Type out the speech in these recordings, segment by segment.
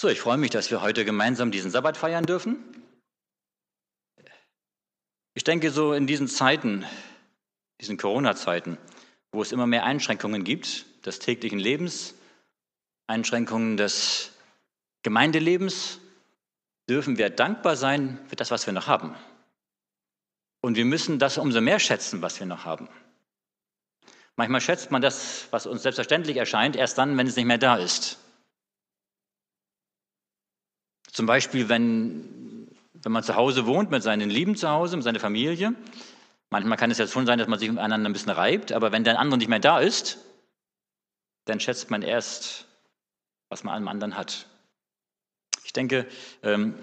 So, ich freue mich, dass wir heute gemeinsam diesen Sabbat feiern dürfen. Ich denke, so in diesen Zeiten, diesen Corona-Zeiten, wo es immer mehr Einschränkungen gibt, des täglichen Lebens, Einschränkungen des Gemeindelebens, dürfen wir dankbar sein für das, was wir noch haben. Und wir müssen das umso mehr schätzen, was wir noch haben. Manchmal schätzt man das, was uns selbstverständlich erscheint, erst dann, wenn es nicht mehr da ist. Zum Beispiel, wenn, wenn man zu Hause wohnt, mit seinen Lieben zu Hause, mit seiner Familie. Manchmal kann es ja schon sein, dass man sich miteinander ein bisschen reibt, aber wenn der andere nicht mehr da ist, dann schätzt man erst, was man am anderen hat. Ich denke, ähm,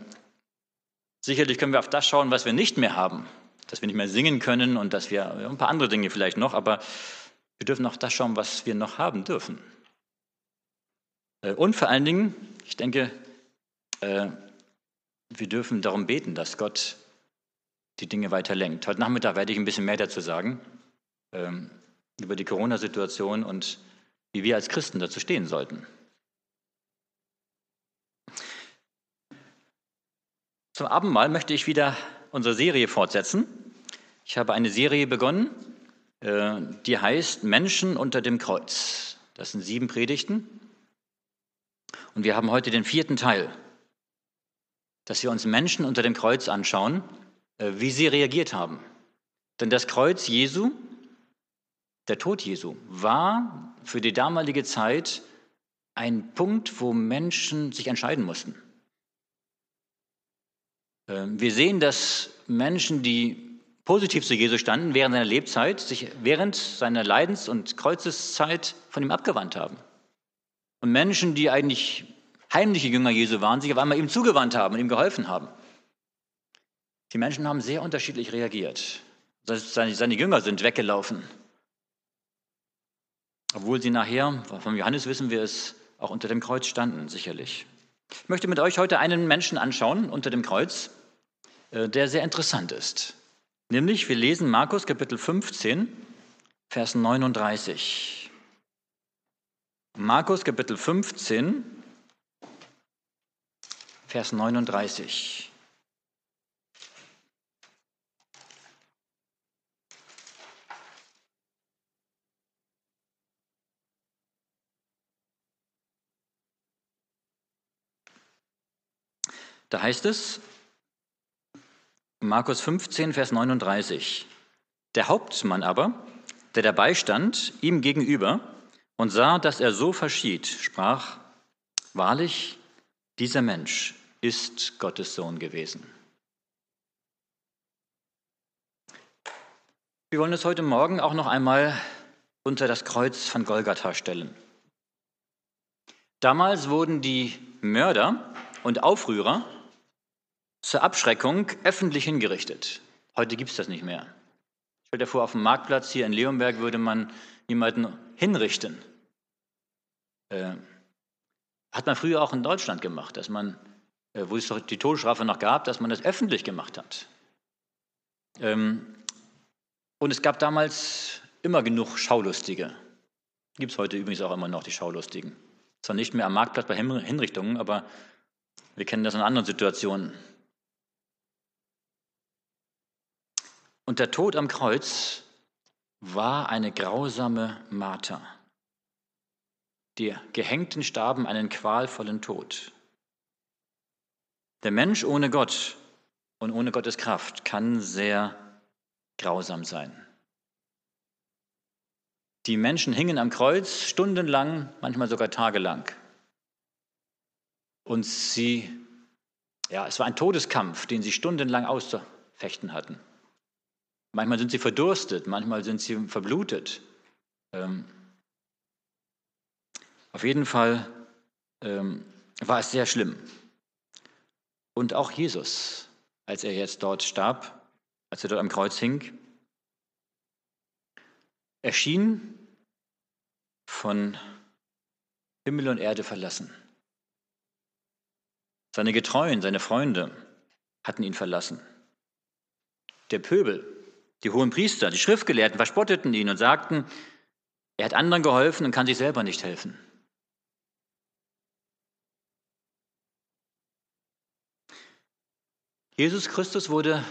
sicherlich können wir auf das schauen, was wir nicht mehr haben. Dass wir nicht mehr singen können und dass wir ein paar andere Dinge vielleicht noch, aber wir dürfen auch das schauen, was wir noch haben dürfen. Äh, und vor allen Dingen, ich denke, wir dürfen darum beten, dass Gott die Dinge weiter lenkt. Heute Nachmittag werde ich ein bisschen mehr dazu sagen, ähm, über die Corona-Situation und wie wir als Christen dazu stehen sollten. Zum Abendmahl möchte ich wieder unsere Serie fortsetzen. Ich habe eine Serie begonnen, äh, die heißt Menschen unter dem Kreuz. Das sind sieben Predigten. Und wir haben heute den vierten Teil dass wir uns Menschen unter dem Kreuz anschauen, äh, wie sie reagiert haben. Denn das Kreuz Jesu, der Tod Jesu, war für die damalige Zeit ein Punkt, wo Menschen sich entscheiden mussten. Ähm, wir sehen, dass Menschen, die positiv zu Jesus standen, während seiner Lebzeit, sich während seiner Leidens- und Kreuzeszeit von ihm abgewandt haben. Und Menschen, die eigentlich heimliche Jünger Jesu waren, sich auf einmal ihm zugewandt haben und ihm geholfen haben. Die Menschen haben sehr unterschiedlich reagiert. Seine, seine Jünger sind weggelaufen. Obwohl sie nachher, von Johannes wissen wir es, auch unter dem Kreuz standen, sicherlich. Ich möchte mit euch heute einen Menschen anschauen unter dem Kreuz, äh, der sehr interessant ist. Nämlich, wir lesen Markus Kapitel 15, Vers 39. Markus Kapitel 15, Vers 39. Da heißt es, Markus 15, Vers 39, der Hauptmann aber, der dabei stand, ihm gegenüber und sah, dass er so verschied, sprach, wahrlich, dieser Mensch ist Gottes Sohn gewesen. Wir wollen es heute Morgen auch noch einmal unter das Kreuz von Golgatha stellen. Damals wurden die Mörder und Aufrührer zur Abschreckung öffentlich hingerichtet. Heute gibt es das nicht mehr. Stell dir vor, auf dem Marktplatz hier in Leonberg würde man jemanden hinrichten. Äh, hat man früher auch in Deutschland gemacht, dass man wo es doch die Todesstrafe noch gab, dass man das öffentlich gemacht hat. Ähm, und es gab damals immer genug Schaulustige. Gibt es heute übrigens auch immer noch die Schaulustigen. Zwar nicht mehr am Marktplatz bei Hinrichtungen, aber wir kennen das in anderen Situationen. Und der Tod am Kreuz war eine grausame Marter. Die Gehängten starben einen qualvollen Tod. Der Mensch ohne Gott und ohne Gottes Kraft kann sehr grausam sein. Die Menschen hingen am Kreuz stundenlang, manchmal sogar tagelang. Und sie, ja, es war ein Todeskampf, den sie stundenlang auszufechten hatten. Manchmal sind sie verdurstet, manchmal sind sie verblutet. Ähm, auf jeden Fall ähm, war es sehr schlimm. Und auch Jesus, als er jetzt dort starb, als er dort am Kreuz hing, erschien von Himmel und Erde verlassen. Seine Getreuen, seine Freunde hatten ihn verlassen. Der Pöbel, die hohen Priester, die Schriftgelehrten verspotteten ihn und sagten, er hat anderen geholfen und kann sich selber nicht helfen. Jesus Christus wurde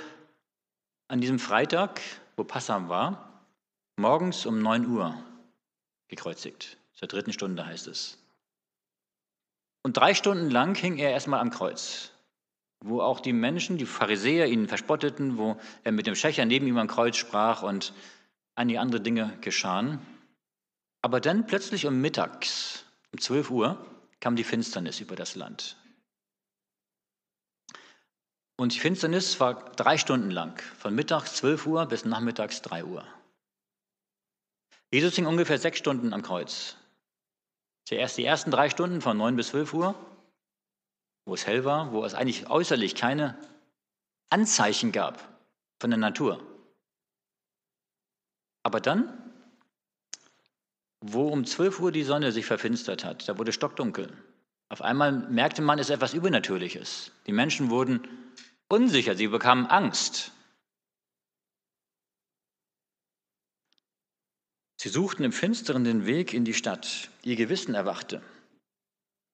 an diesem Freitag, wo Passam war, morgens um 9 Uhr gekreuzigt. Zur dritten Stunde heißt es. Und drei Stunden lang hing er erstmal am Kreuz, wo auch die Menschen, die Pharisäer, ihn verspotteten, wo er mit dem Schächer neben ihm am Kreuz sprach und einige andere Dinge geschahen. Aber dann plötzlich um mittags, um 12 Uhr, kam die Finsternis über das Land. Und die Finsternis war drei Stunden lang, von mittags 12 Uhr bis nachmittags 3 Uhr. Jesus hing ungefähr sechs Stunden am Kreuz. Zuerst die ersten drei Stunden von 9 bis 12 Uhr, wo es hell war, wo es eigentlich äußerlich keine Anzeichen gab von der Natur. Aber dann, wo um 12 Uhr die Sonne sich verfinstert hat, da wurde stockdunkel. Auf einmal merkte man, es ist etwas Übernatürliches. Die Menschen wurden unsicher, sie bekamen Angst. Sie suchten im Finsteren den Weg in die Stadt. Ihr Gewissen erwachte.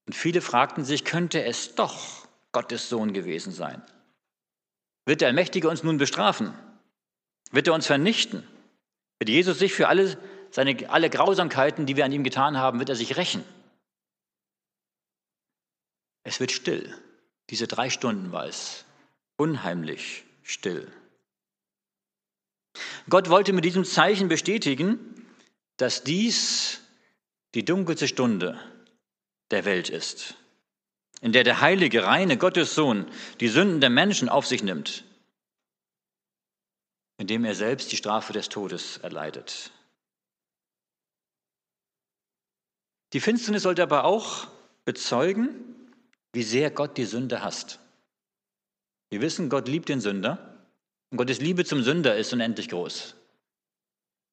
Und viele fragten sich, könnte es doch Gottes Sohn gewesen sein? Wird der Allmächtige uns nun bestrafen? Wird er uns vernichten? Wird Jesus sich für alle, seine, alle Grausamkeiten, die wir an ihm getan haben, wird er sich rächen? Es wird still. Diese drei Stunden war es unheimlich still. Gott wollte mit diesem Zeichen bestätigen, dass dies die dunkelste Stunde der Welt ist, in der der heilige, reine Gottessohn die Sünden der Menschen auf sich nimmt, indem er selbst die Strafe des Todes erleidet. Die Finsternis sollte aber auch bezeugen, wie sehr Gott die Sünde hasst. Wir wissen, Gott liebt den Sünder und Gottes Liebe zum Sünder ist unendlich groß.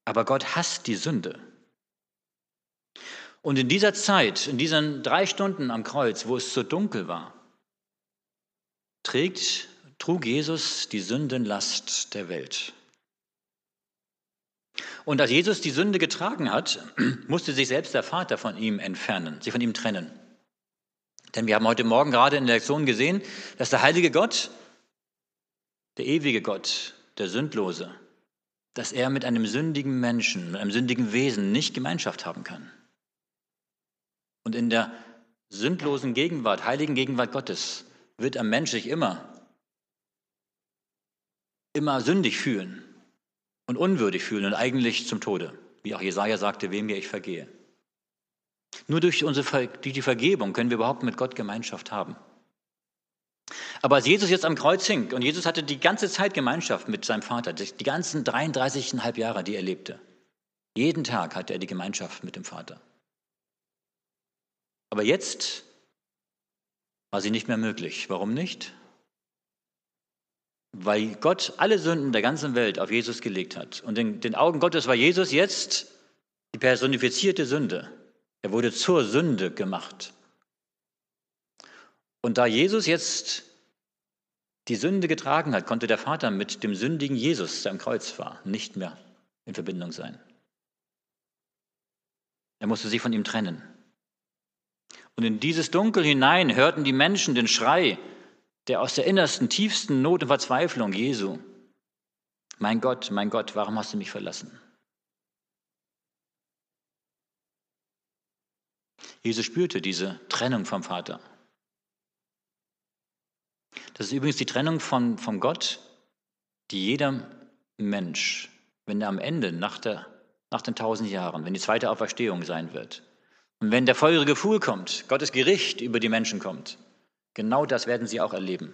Aber Gott hasst die Sünde. Und in dieser Zeit, in diesen drei Stunden am Kreuz, wo es so dunkel war, trägt, trug Jesus die Sündenlast der Welt. Und als Jesus die Sünde getragen hat, musste sich selbst der Vater von ihm entfernen, sich von ihm trennen. Denn wir haben heute Morgen gerade in der Lektion gesehen, dass der heilige Gott, der ewige Gott, der Sündlose, dass er mit einem sündigen Menschen, mit einem sündigen Wesen nicht Gemeinschaft haben kann. Und in der sündlosen Gegenwart, heiligen Gegenwart Gottes wird ein Mensch sich immer, immer sündig fühlen und unwürdig fühlen und eigentlich zum Tode. Wie auch Jesaja sagte, wem mir ich vergehe. Nur durch, unsere, durch die Vergebung können wir überhaupt mit Gott Gemeinschaft haben. Aber als Jesus jetzt am Kreuz hing und Jesus hatte die ganze Zeit Gemeinschaft mit seinem Vater, die ganzen 33,5 Jahre, die er lebte, jeden Tag hatte er die Gemeinschaft mit dem Vater. Aber jetzt war sie nicht mehr möglich. Warum nicht? Weil Gott alle Sünden der ganzen Welt auf Jesus gelegt hat. Und in den Augen Gottes war Jesus jetzt die personifizierte Sünde. Er wurde zur Sünde gemacht. Und da Jesus jetzt die Sünde getragen hat, konnte der Vater mit dem sündigen Jesus, der am Kreuz war, nicht mehr in Verbindung sein. Er musste sich von ihm trennen. Und in dieses Dunkel hinein hörten die Menschen den Schrei, der aus der innersten, tiefsten Not und Verzweiflung Jesu. Mein Gott, mein Gott, warum hast du mich verlassen? Jesus spürte diese Trennung vom Vater. Das ist übrigens die Trennung von, von Gott, die jeder Mensch, wenn er am Ende, nach, der, nach den tausend Jahren, wenn die zweite Auferstehung sein wird, und wenn der feurige Fuhl kommt, Gottes Gericht über die Menschen kommt, genau das werden sie auch erleben.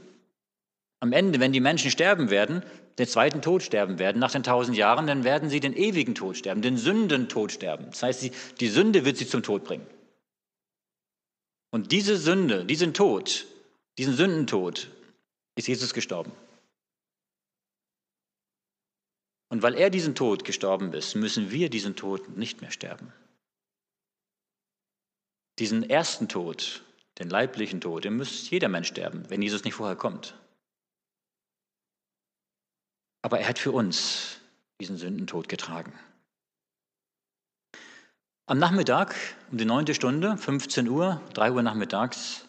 Am Ende, wenn die Menschen sterben werden, den zweiten Tod sterben werden, nach den tausend Jahren, dann werden sie den ewigen Tod sterben, den Sündentod sterben. Das heißt, die Sünde wird sie zum Tod bringen. Und diese Sünde, diesen Tod, diesen Sündentod ist Jesus gestorben. Und weil er diesen Tod gestorben ist, müssen wir diesen Tod nicht mehr sterben. Diesen ersten Tod, den leiblichen Tod, den muss jeder Mensch sterben, wenn Jesus nicht vorher kommt. Aber er hat für uns diesen Sündentod getragen. Am Nachmittag, um die neunte Stunde, 15 Uhr, 3 Uhr nachmittags,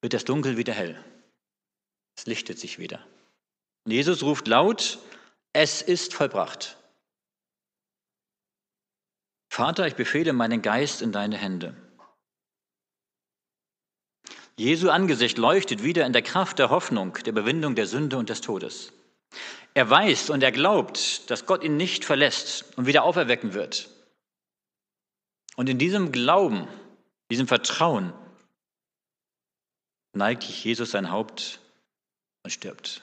wird das Dunkel wieder hell. Es lichtet sich wieder. Und Jesus ruft laut, es ist vollbracht. Vater, ich befehle meinen Geist in deine Hände. Jesu Angesicht leuchtet wieder in der Kraft der Hoffnung, der Überwindung der Sünde und des Todes. Er weiß und er glaubt, dass Gott ihn nicht verlässt und wieder auferwecken wird. Und in diesem Glauben, diesem Vertrauen neigt Jesus sein Haupt und stirbt.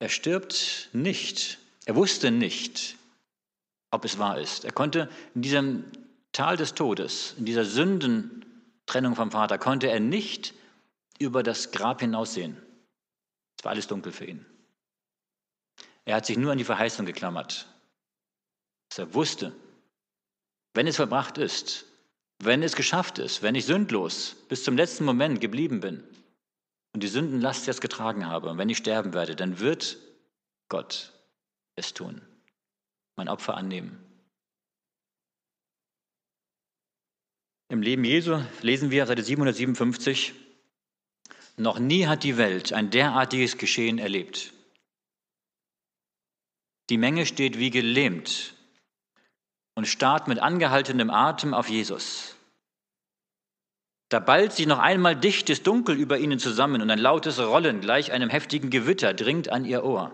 Er stirbt nicht. Er wusste nicht, ob es wahr ist. Er konnte in diesem Tal des Todes, in dieser Sündentrennung vom Vater, konnte er nicht über das Grab hinaussehen. Es war alles dunkel für ihn. Er hat sich nur an die Verheißung geklammert. Dass er wusste, wenn es verbracht ist, wenn es geschafft ist, wenn ich sündlos bis zum letzten Moment geblieben bin und die Sündenlast jetzt getragen habe, und wenn ich sterben werde, dann wird Gott es tun, mein Opfer annehmen. Im Leben Jesu lesen wir Seite 757, noch nie hat die Welt ein derartiges Geschehen erlebt. Die Menge steht wie gelähmt und starrt mit angehaltenem Atem auf Jesus. Da ballt sich noch einmal dichtes Dunkel über ihnen zusammen und ein lautes Rollen gleich einem heftigen Gewitter dringt an ihr Ohr.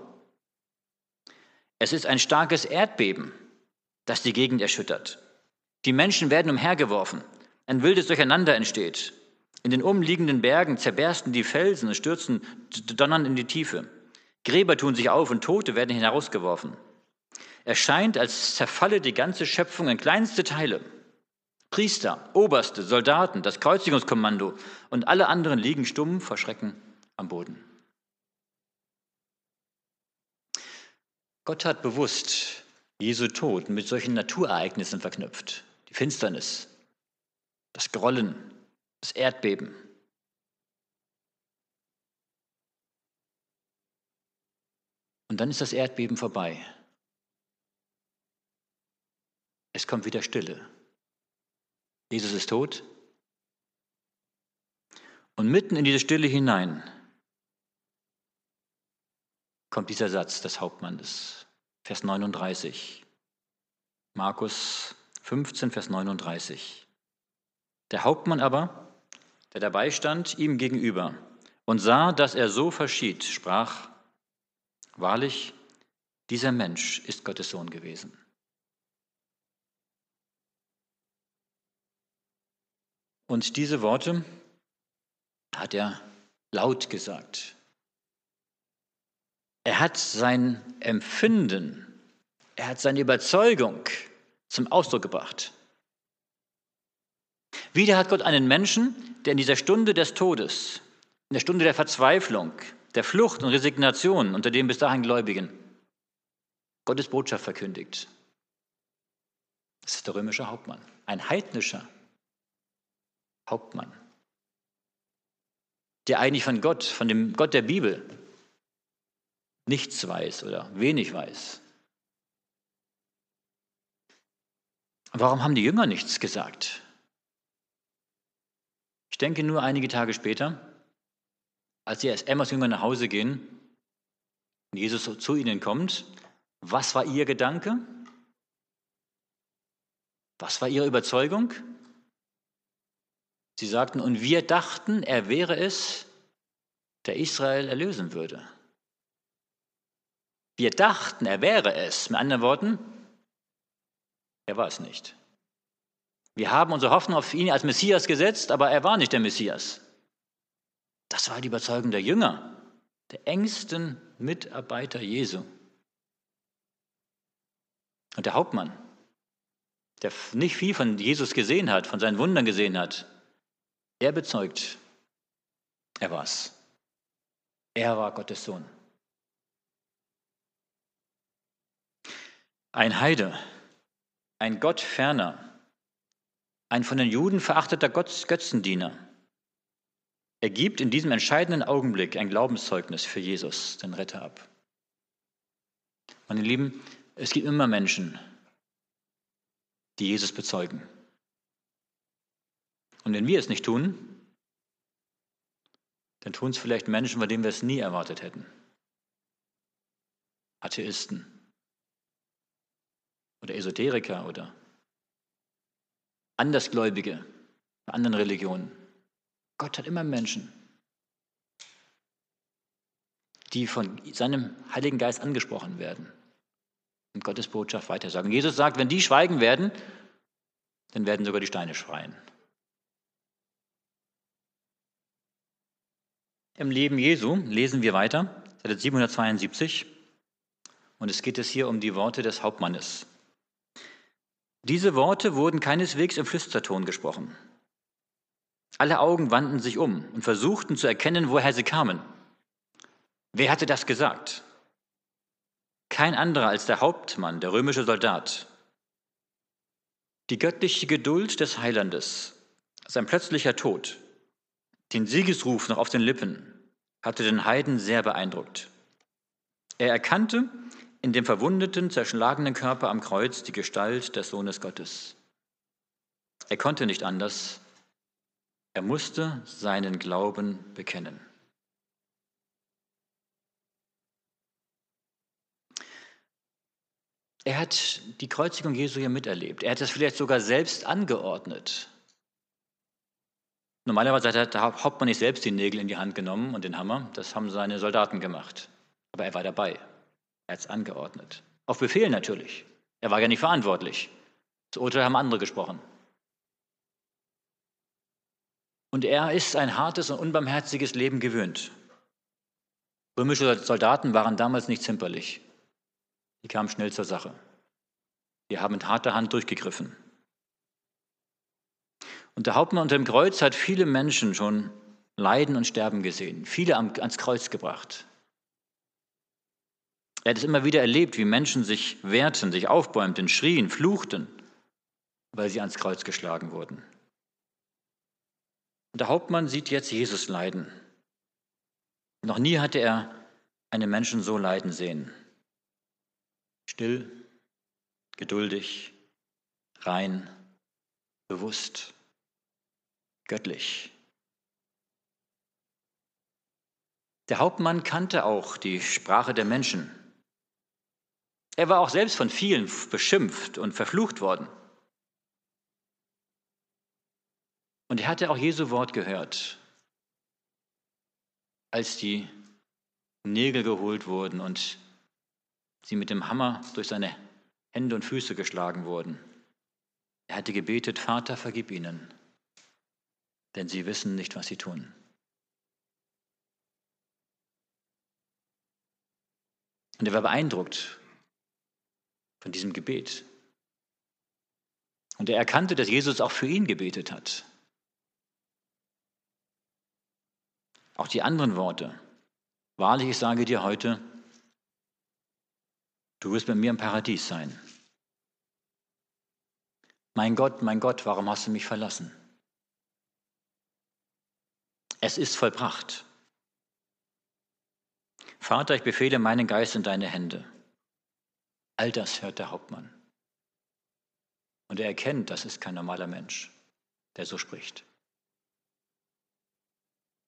Es ist ein starkes Erdbeben, das die Gegend erschüttert. Die Menschen werden umhergeworfen, ein wildes Durcheinander entsteht. In den umliegenden Bergen zerbersten die Felsen und stürzen donnern in die Tiefe. Gräber tun sich auf und Tote werden hinausgeworfen. Es scheint, als zerfalle die ganze Schöpfung in kleinste Teile. Priester, Oberste, Soldaten, das Kreuzigungskommando und alle anderen liegen stumm vor Schrecken am Boden. Gott hat bewusst Jesu Tod mit solchen Naturereignissen verknüpft. Die Finsternis, das Grollen, das Erdbeben. Und dann ist das Erdbeben vorbei. Es kommt wieder Stille. Jesus ist tot. Und mitten in diese Stille hinein kommt dieser Satz des Hauptmannes, Vers 39. Markus 15, Vers 39. Der Hauptmann aber, der dabei stand, ihm gegenüber und sah, dass er so verschied, sprach, wahrlich, dieser Mensch ist Gottes Sohn gewesen. Und diese Worte hat er laut gesagt. Er hat sein Empfinden, er hat seine Überzeugung zum Ausdruck gebracht. Wieder hat Gott einen Menschen, der in dieser Stunde des Todes, in der Stunde der Verzweiflung, der Flucht und Resignation unter den bis dahin Gläubigen, Gottes Botschaft verkündigt. Das ist der römische Hauptmann, ein heidnischer Hauptmann, der eigentlich von Gott, von dem Gott der Bibel, nichts weiß oder wenig weiß. Warum haben die Jünger nichts gesagt? Ich denke nur einige Tage später, als als Emmas Jünger nach Hause gehen und Jesus zu ihnen kommt, was war ihr Gedanke? Was war ihre Überzeugung? Sie sagten, und wir dachten, er wäre es, der Israel erlösen würde. Wir dachten, er wäre es. Mit anderen Worten, er war es nicht. Wir haben unsere Hoffnung auf ihn als Messias gesetzt, aber er war nicht der Messias. Das war die Überzeugung der Jünger, der engsten Mitarbeiter Jesu. Und der Hauptmann, der nicht viel von Jesus gesehen hat, von seinen Wundern gesehen hat, er bezeugt, er war's. Er war Gottes Sohn. Ein Heide, ein Gottferner, ein von den Juden verachteter Götzendiener. Er gibt in diesem entscheidenden Augenblick ein Glaubenszeugnis für Jesus, den Retter, ab. Meine Lieben, es gibt immer Menschen, die Jesus bezeugen. Und wenn wir es nicht tun, dann tun es vielleicht Menschen, von denen wir es nie erwartet hätten. Atheisten oder Esoteriker oder Andersgläubige bei anderen Religionen. Gott hat immer Menschen, die von seinem Heiligen Geist angesprochen werden und Gottes Botschaft weitersagen. Jesus sagt, wenn die schweigen werden, dann werden sogar die Steine schreien. Im Leben Jesu lesen wir weiter, Seite 772, und es geht es hier um die Worte des Hauptmannes. Diese Worte wurden keineswegs im Flüsterton gesprochen. Alle Augen wandten sich um und versuchten zu erkennen, woher sie kamen. Wer hatte das gesagt? Kein anderer als der Hauptmann, der römische Soldat. Die göttliche Geduld des Heilandes, sein plötzlicher Tod, den Siegesruf noch auf den Lippen, hatte den Heiden sehr beeindruckt. Er erkannte in dem verwundeten, zerschlagenen Körper am Kreuz die Gestalt des Sohnes Gottes. Er konnte nicht anders, er musste seinen Glauben bekennen. Er hat die Kreuzigung Jesu hier miterlebt. Er hat es vielleicht sogar selbst angeordnet. Normalerweise hat der Hauptmann nicht selbst die Nägel in die Hand genommen und den Hammer. Das haben seine Soldaten gemacht. Aber er war dabei. Er hat es angeordnet. Auf Befehl natürlich. Er war ja nicht verantwortlich. Das Urteil haben andere gesprochen. Und er ist ein hartes und unbarmherziges Leben gewöhnt. Römische Soldaten waren damals nicht zimperlich. Die kamen schnell zur Sache. Die haben mit harter Hand durchgegriffen. Und der Hauptmann unter dem Kreuz hat viele Menschen schon leiden und sterben gesehen, viele ans Kreuz gebracht. Er hat es immer wieder erlebt, wie Menschen sich wehrten, sich aufbäumten, schrien, fluchten, weil sie ans Kreuz geschlagen wurden. Und der Hauptmann sieht jetzt Jesus leiden. Noch nie hatte er einen Menschen so leiden sehen. Still, geduldig, rein, bewusst göttlich. Der Hauptmann kannte auch die Sprache der Menschen. Er war auch selbst von vielen beschimpft und verflucht worden. Und er hatte auch Jesu Wort gehört, als die Nägel geholt wurden und sie mit dem Hammer durch seine Hände und Füße geschlagen wurden. Er hatte gebetet, Vater, vergib ihnen, denn sie wissen nicht, was sie tun. Und er war beeindruckt von diesem Gebet. Und er erkannte, dass Jesus auch für ihn gebetet hat. Auch die anderen Worte. Wahrlich, ich sage dir heute, du wirst bei mir im Paradies sein. Mein Gott, mein Gott, warum hast du mich verlassen? Es ist vollbracht. Vater, ich befehle meinen Geist in deine Hände. All das hört der Hauptmann. Und er erkennt, das ist kein normaler Mensch, der so spricht.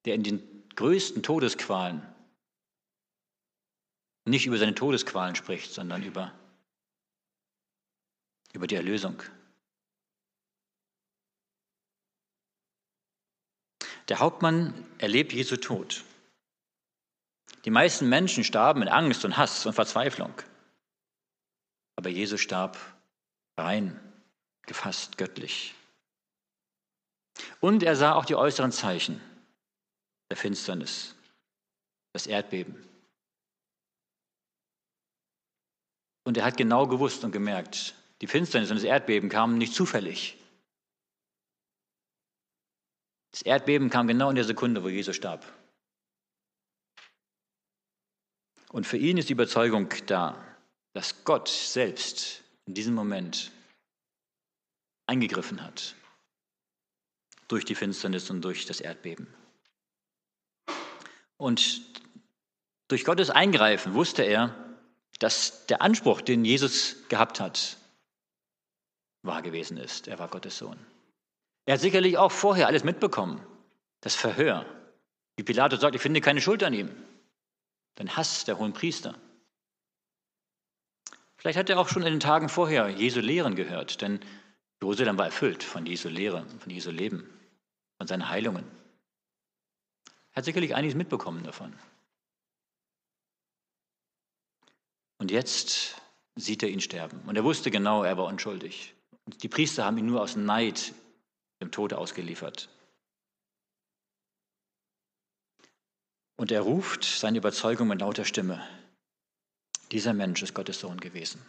Der in den größten Todesqualen nicht über seine Todesqualen spricht, sondern über, über die Erlösung, Der Hauptmann erlebt Jesu Tod. Die meisten Menschen starben in Angst und Hass und Verzweiflung. Aber Jesus starb rein, gefasst göttlich. Und er sah auch die äußeren Zeichen der Finsternis, das Erdbeben. Und er hat genau gewusst und gemerkt, die Finsternis und das Erdbeben kamen nicht zufällig. Das Erdbeben kam genau in der Sekunde, wo Jesus starb. Und für ihn ist die Überzeugung da, dass Gott selbst in diesem Moment eingegriffen hat durch die Finsternis und durch das Erdbeben. Und durch Gottes Eingreifen wusste er, dass der Anspruch, den Jesus gehabt hat, wahr gewesen ist. Er war Gottes Sohn. Er hat sicherlich auch vorher alles mitbekommen. Das Verhör, Wie Pilatus sagt, ich finde keine Schuld an ihm. Den Hass der hohen Priester. Vielleicht hat er auch schon in den Tagen vorher Jesu Lehren gehört, denn Jerusalem war erfüllt von Jesu Lehre, von Jesu Leben, von seinen Heilungen. Er hat sicherlich einiges mitbekommen davon. Und jetzt sieht er ihn sterben. Und er wusste genau, er war unschuldig. Und die Priester haben ihn nur aus Neid dem Tode ausgeliefert. Und er ruft seine Überzeugung mit lauter Stimme. Dieser Mensch ist Gottes Sohn gewesen.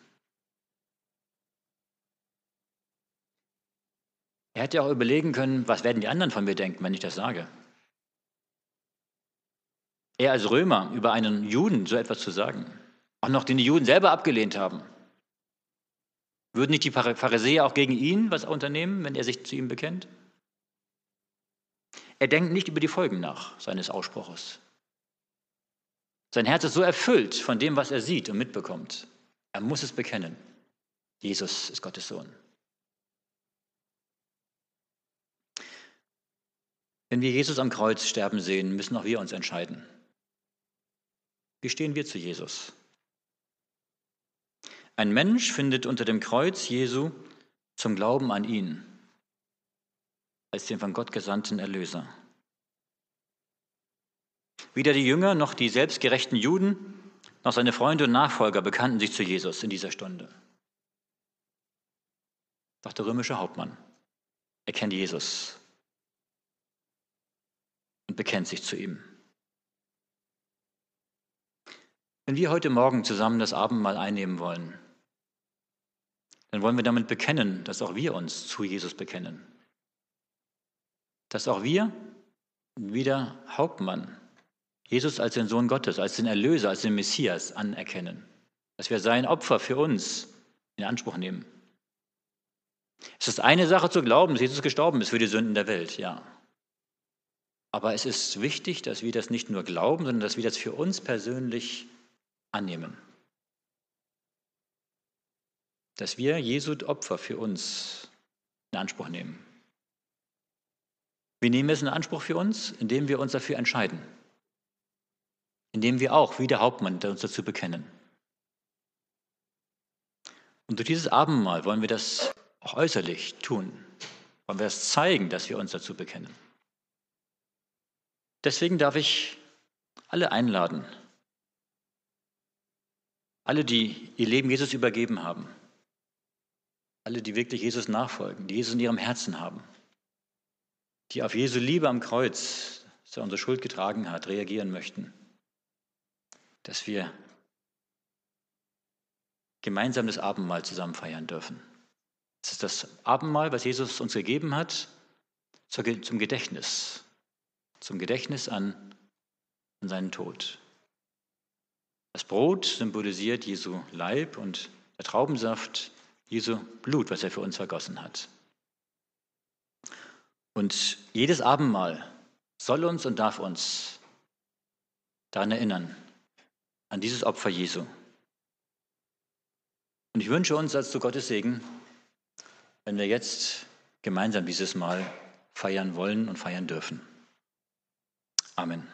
Er hätte auch überlegen können, was werden die anderen von mir denken, wenn ich das sage. Er als Römer über einen Juden so etwas zu sagen, auch noch den die Juden selber abgelehnt haben. Würden nicht die Pharisäer auch gegen ihn was unternehmen, wenn er sich zu ihm bekennt? Er denkt nicht über die Folgen nach seines Ausspruches. Sein Herz ist so erfüllt von dem, was er sieht und mitbekommt. Er muss es bekennen. Jesus ist Gottes Sohn. Wenn wir Jesus am Kreuz sterben sehen, müssen auch wir uns entscheiden. Wie stehen wir zu Jesus? Ein Mensch findet unter dem Kreuz Jesu zum Glauben an ihn als den von Gott gesandten Erlöser. Weder die Jünger noch die selbstgerechten Juden noch seine Freunde und Nachfolger bekannten sich zu Jesus in dieser Stunde. Doch der römische Hauptmann erkennt Jesus und bekennt sich zu ihm. Wenn wir heute Morgen zusammen das Abendmahl einnehmen wollen, dann wollen wir damit bekennen, dass auch wir uns zu Jesus bekennen. Dass auch wir wie der Hauptmann Jesus als den Sohn Gottes, als den Erlöser, als den Messias anerkennen. Dass wir sein Opfer für uns in Anspruch nehmen. Es ist eine Sache zu glauben, dass Jesus gestorben ist für die Sünden der Welt, ja. Aber es ist wichtig, dass wir das nicht nur glauben, sondern dass wir das für uns persönlich annehmen dass wir Jesu Opfer für uns in Anspruch nehmen. Wie nehmen wir es in Anspruch für uns? Indem wir uns dafür entscheiden. Indem wir auch, wie der Hauptmann, uns dazu bekennen. Und durch dieses Abendmahl wollen wir das auch äußerlich tun. Wollen wir das zeigen, dass wir uns dazu bekennen. Deswegen darf ich alle einladen, alle, die ihr Leben Jesus übergeben haben, alle, die wirklich Jesus nachfolgen, die Jesus in ihrem Herzen haben, die auf Jesu Liebe am Kreuz, dass er unsere Schuld getragen hat, reagieren möchten, dass wir gemeinsam das Abendmahl zusammen feiern dürfen. Das ist das Abendmahl, was Jesus uns gegeben hat, zum Gedächtnis, zum Gedächtnis an, an seinen Tod. Das Brot symbolisiert Jesu Leib und der Traubensaft Jesu Blut, was er für uns vergossen hat. Und jedes Abendmahl soll uns und darf uns daran erinnern, an dieses Opfer Jesu. Und ich wünsche uns als zu Gottes Segen, wenn wir jetzt gemeinsam dieses Mal feiern wollen und feiern dürfen. Amen.